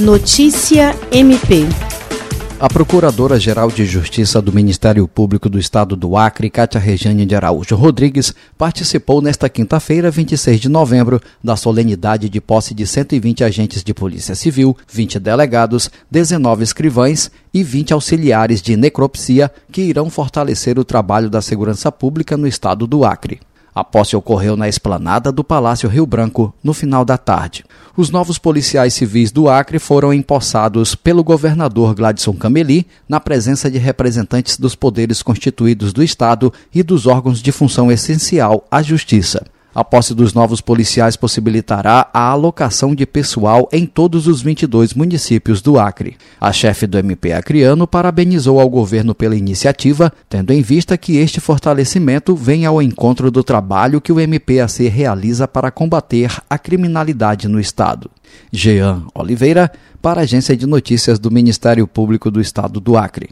Notícia MP. A Procuradora-Geral de Justiça do Ministério Público do Estado do Acre, Cátia Rejane de Araújo Rodrigues, participou nesta quinta-feira, 26 de novembro, da solenidade de posse de 120 agentes de Polícia Civil, 20 delegados, 19 escrivães e 20 auxiliares de necropsia que irão fortalecer o trabalho da segurança pública no estado do Acre. A posse ocorreu na esplanada do Palácio Rio Branco, no final da tarde. Os novos policiais civis do Acre foram empossados pelo governador Gladson Cameli, na presença de representantes dos poderes constituídos do Estado e dos órgãos de função essencial à Justiça. A posse dos novos policiais possibilitará a alocação de pessoal em todos os 22 municípios do Acre. A chefe do MP acreano parabenizou ao governo pela iniciativa, tendo em vista que este fortalecimento vem ao encontro do trabalho que o MPAC realiza para combater a criminalidade no Estado. Jean Oliveira, para a Agência de Notícias do Ministério Público do Estado do Acre.